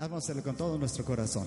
Vamos con todo nuestro corazón.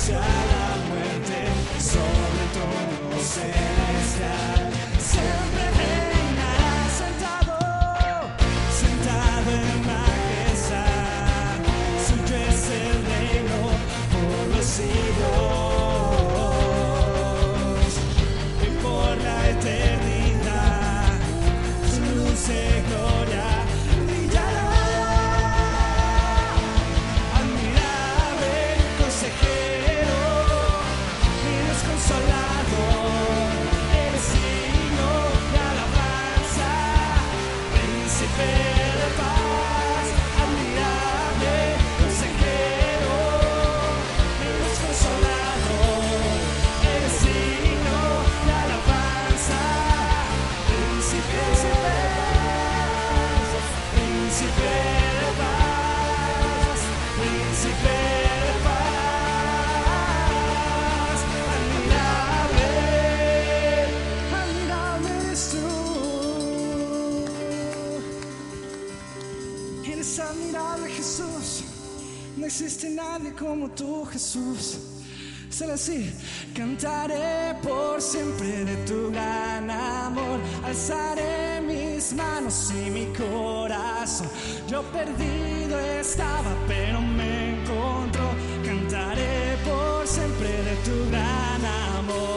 vencer la muerte, sobre todo celestial. No existe nadie como tú, Jesús. Solo así, cantaré por siempre de tu gran amor. Alzaré mis manos y mi corazón. Yo perdido estaba, pero me encontró. Cantaré por siempre de tu gran amor.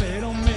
pero me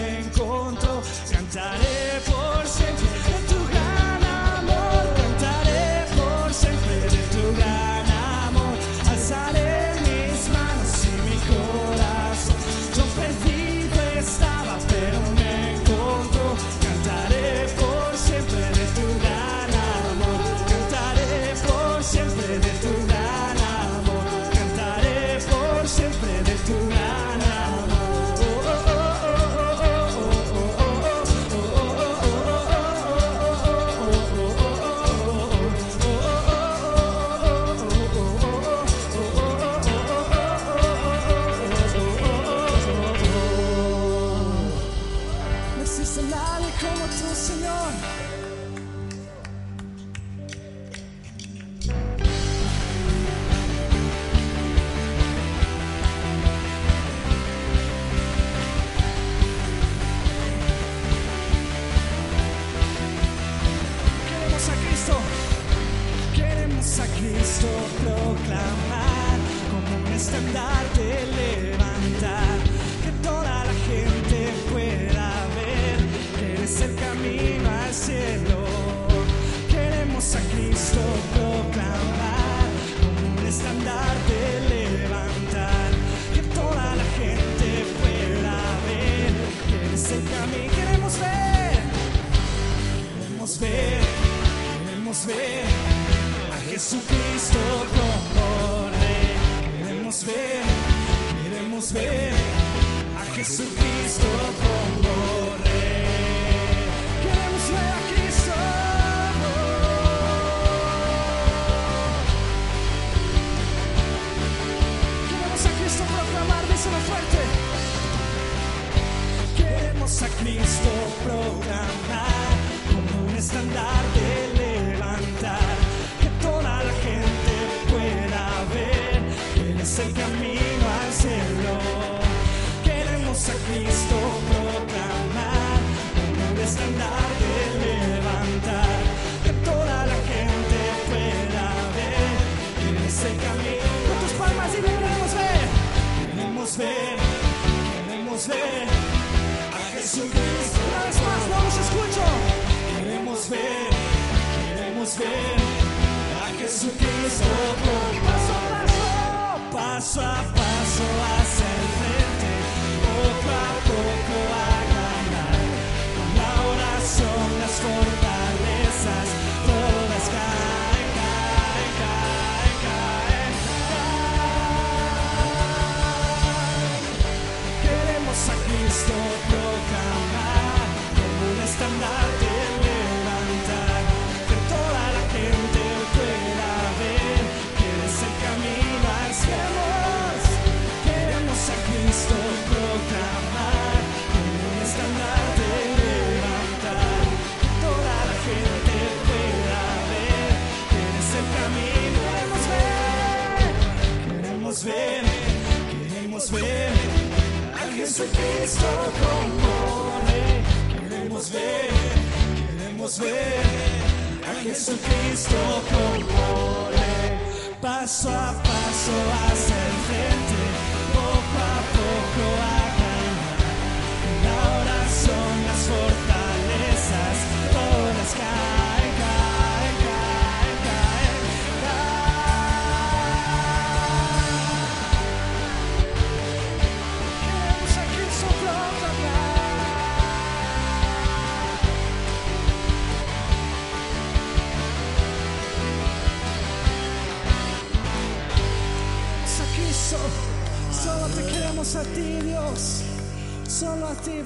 isso que estou com Queremos ver, queremos ver a Jesucristo compone. Passo a passo a ser frente, pouco a pouco a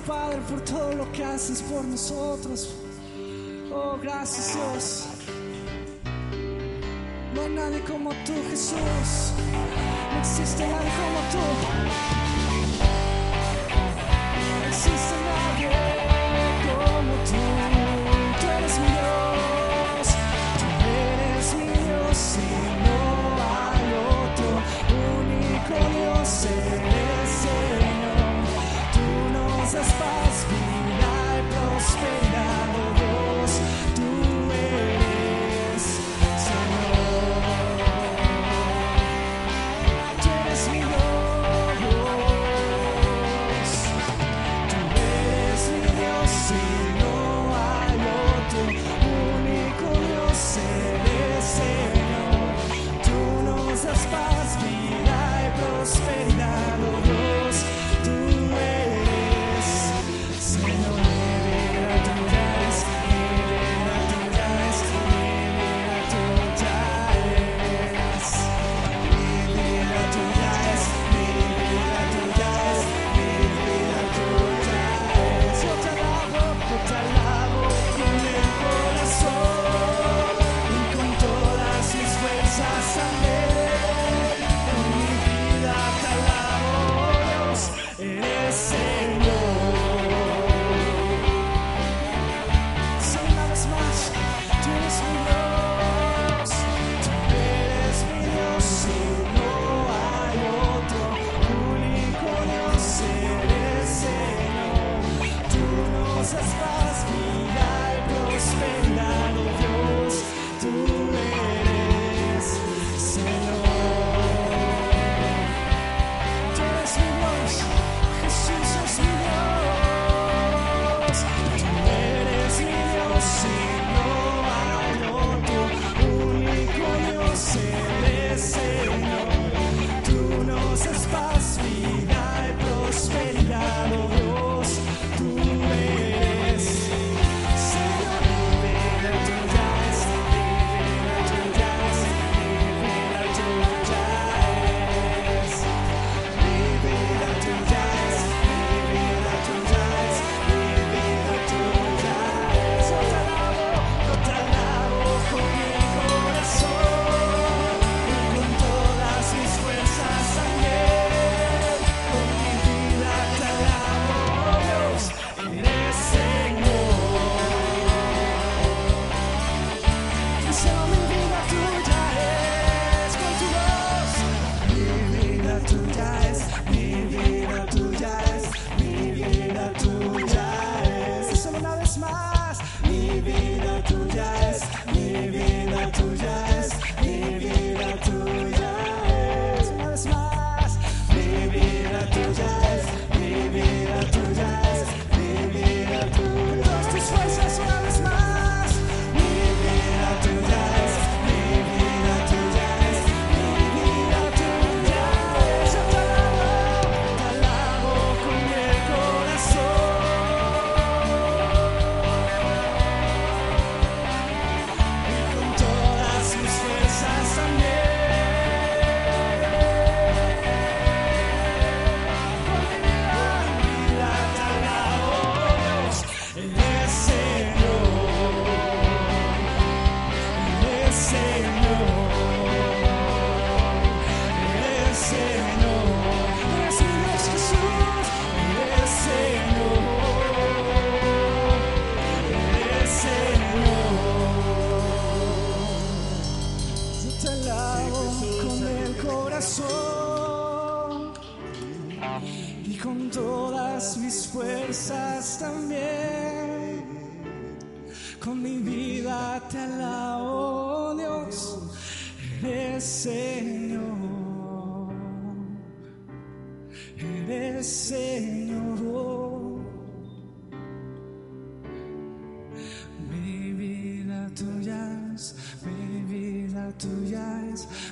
Padre, por todo lo que haces por nosotros. Oh, gracias Dios. No hay nadie como tú, Jesús. No existe nadie como tú.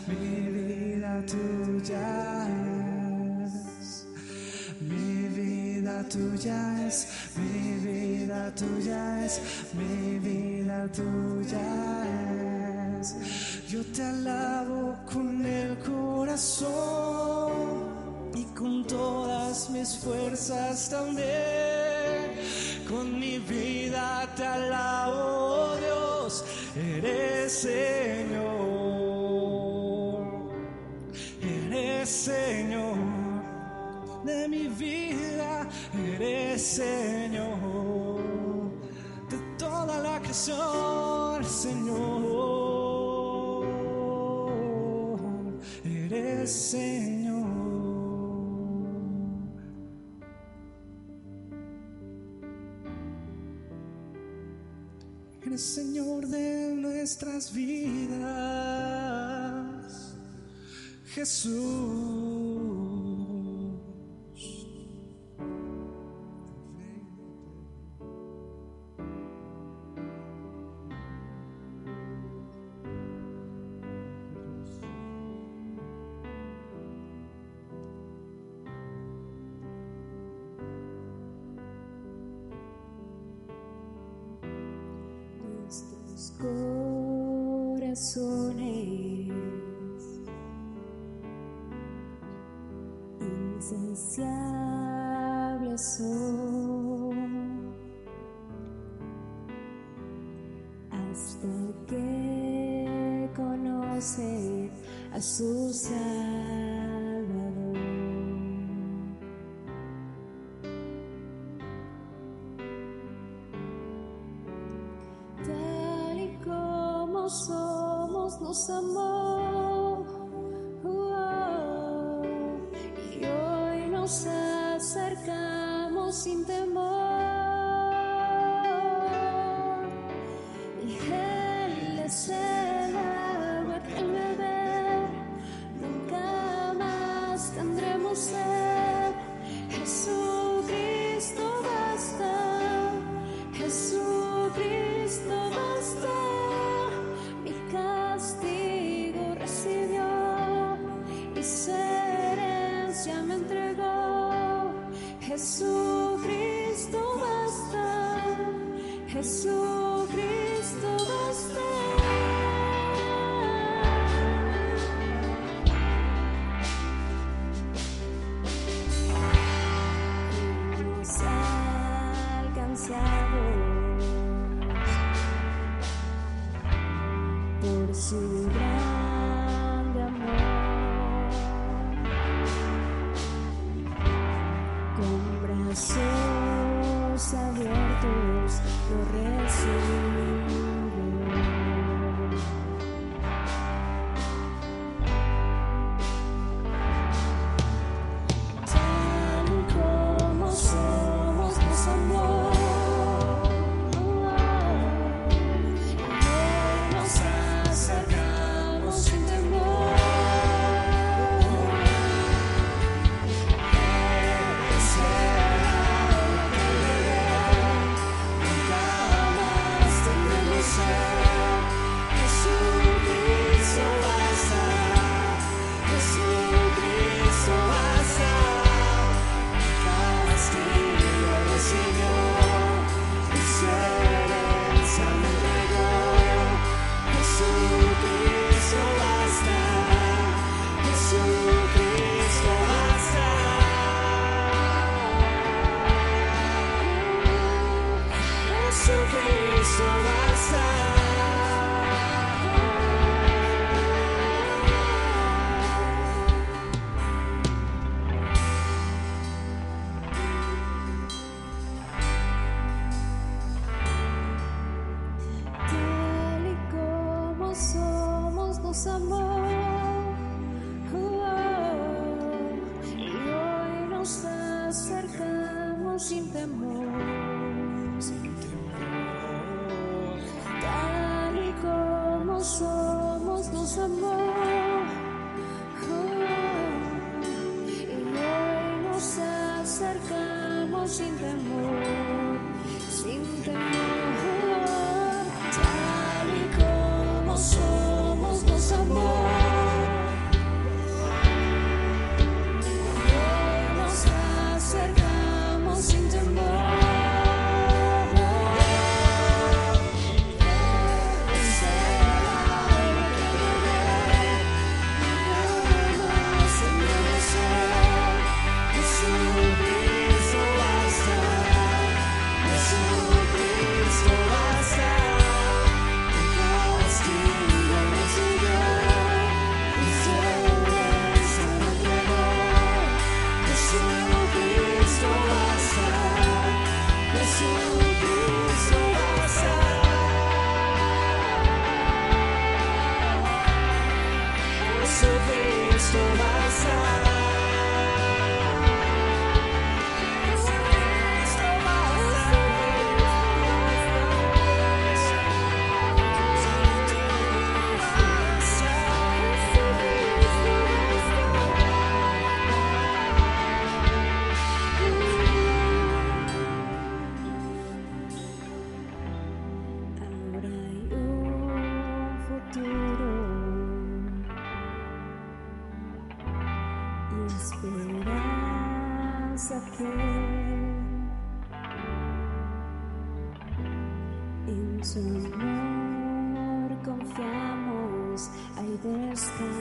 Mi vida tuya es. Mi vida tuya es, mi vida tuya es, mi vida tuya es. Yo te alabo con el corazón y con todas mis fuerzas también. Con mi vida te alabo, Dios, eres Señor, Señor de mi vida, eres Señor, de toda la creación, Señor, eres Señor. Eres Señor de nuestras vidas, Jesus. Estes corações. Insaciables son hasta que conocen a su herencia me entregó. Jesucristo basta. Jesucristo su amor confiamos, hay descanso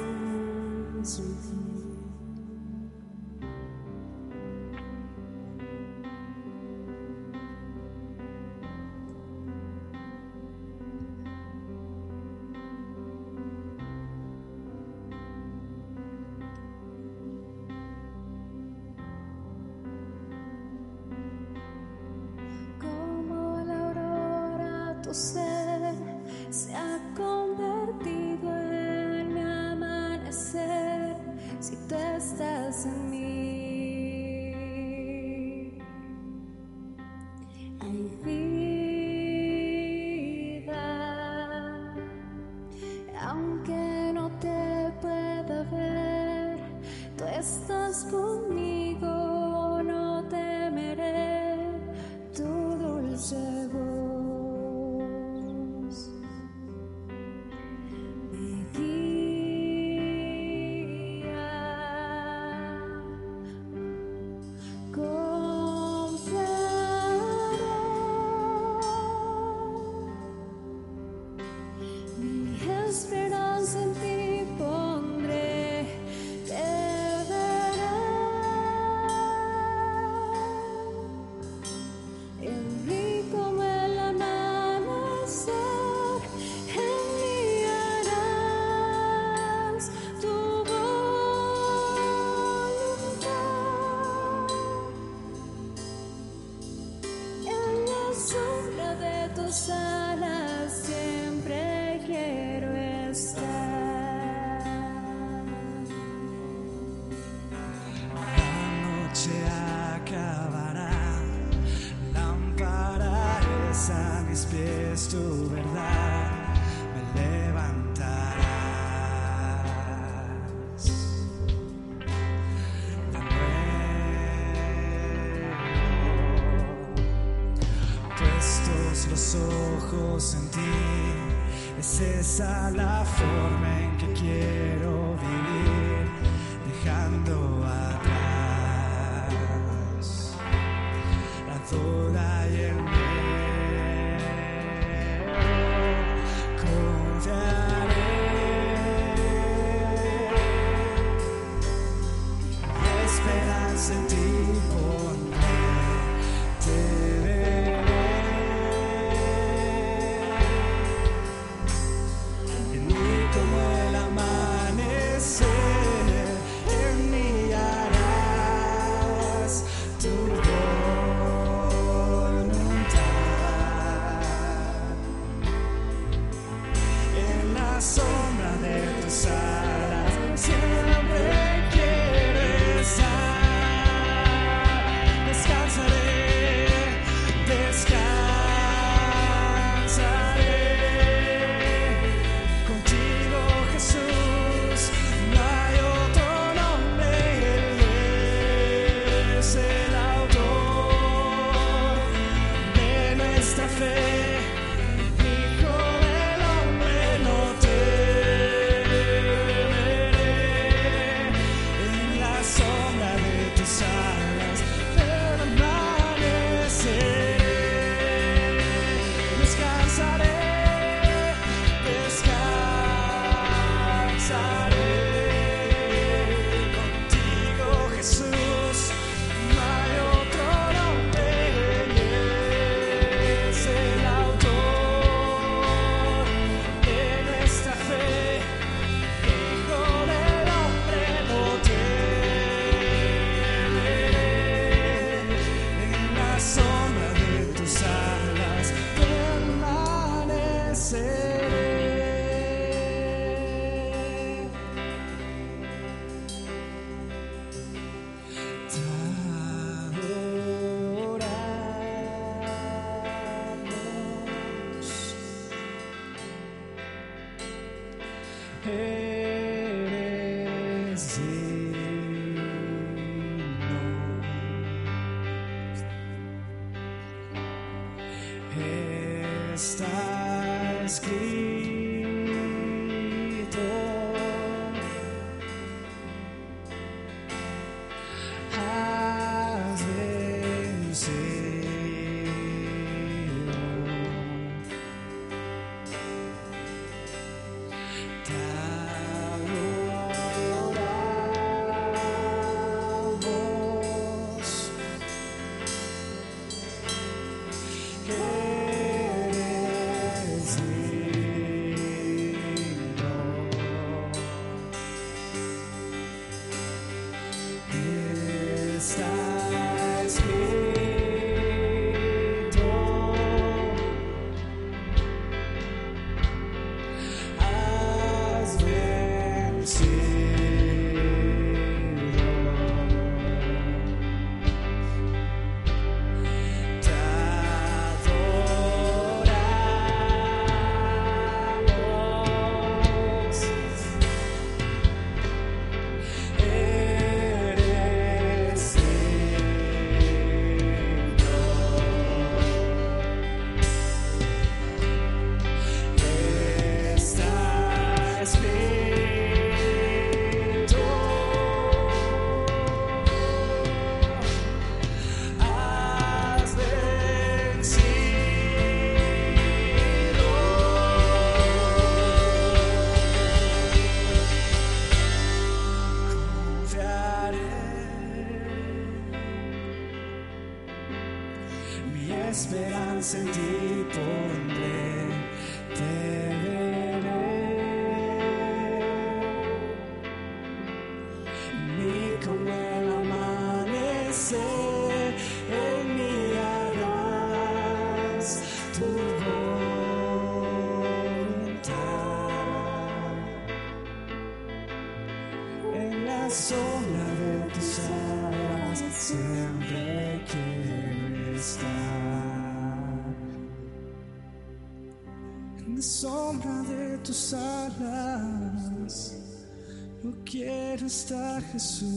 Jesús.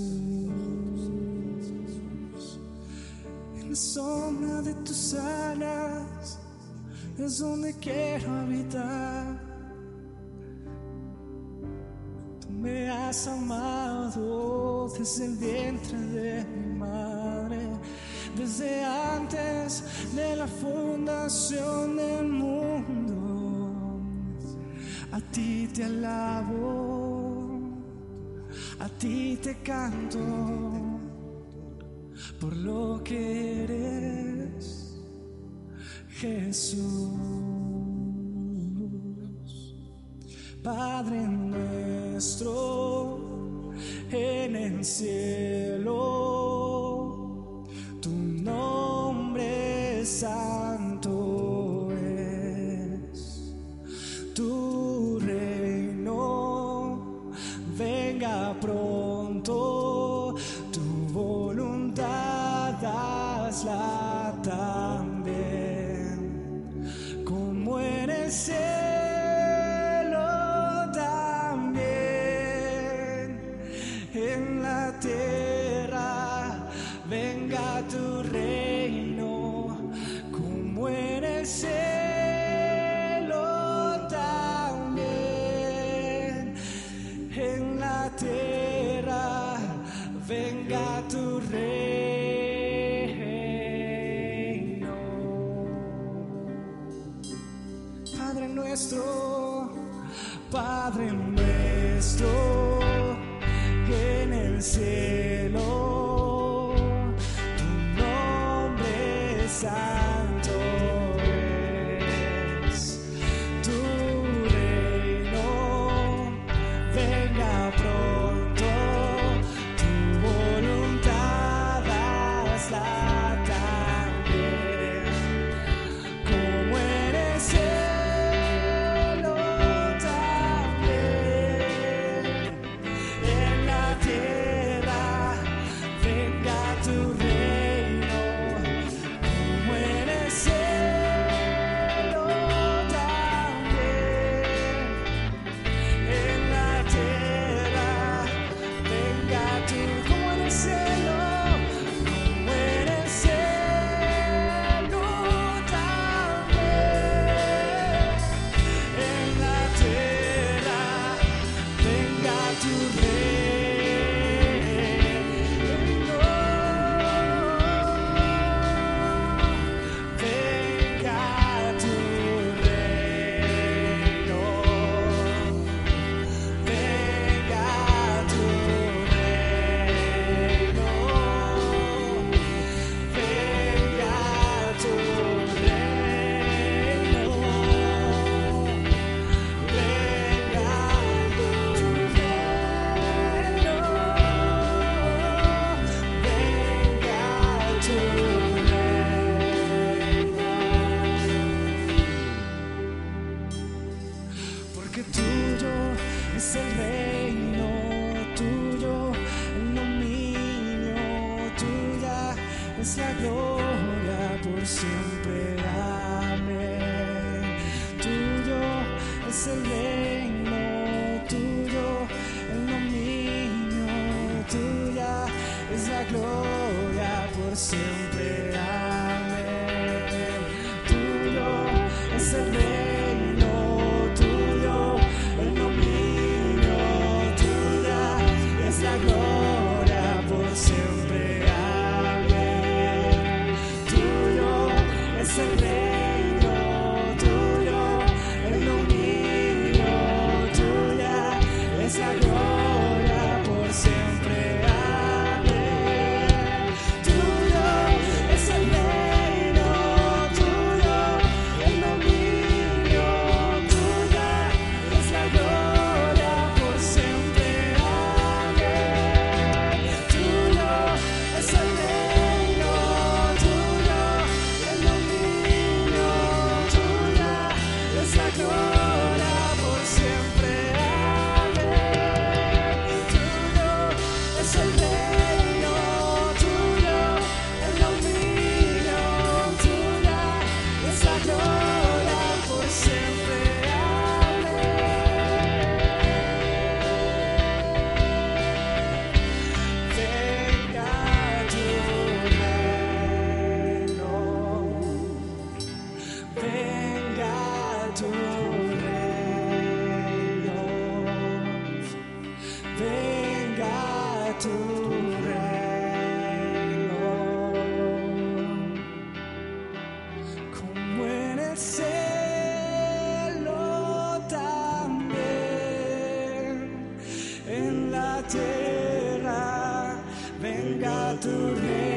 En la sombra de tus alas es donde quiero habitar. Tú me has amado desde el vientre de mi madre, desde antes de la fundación del mundo. A ti te alabo a ti te canto por lo que eres, Jesús. Padre nuestro en el cielo, tu nombre es santo. vencer. Venga tu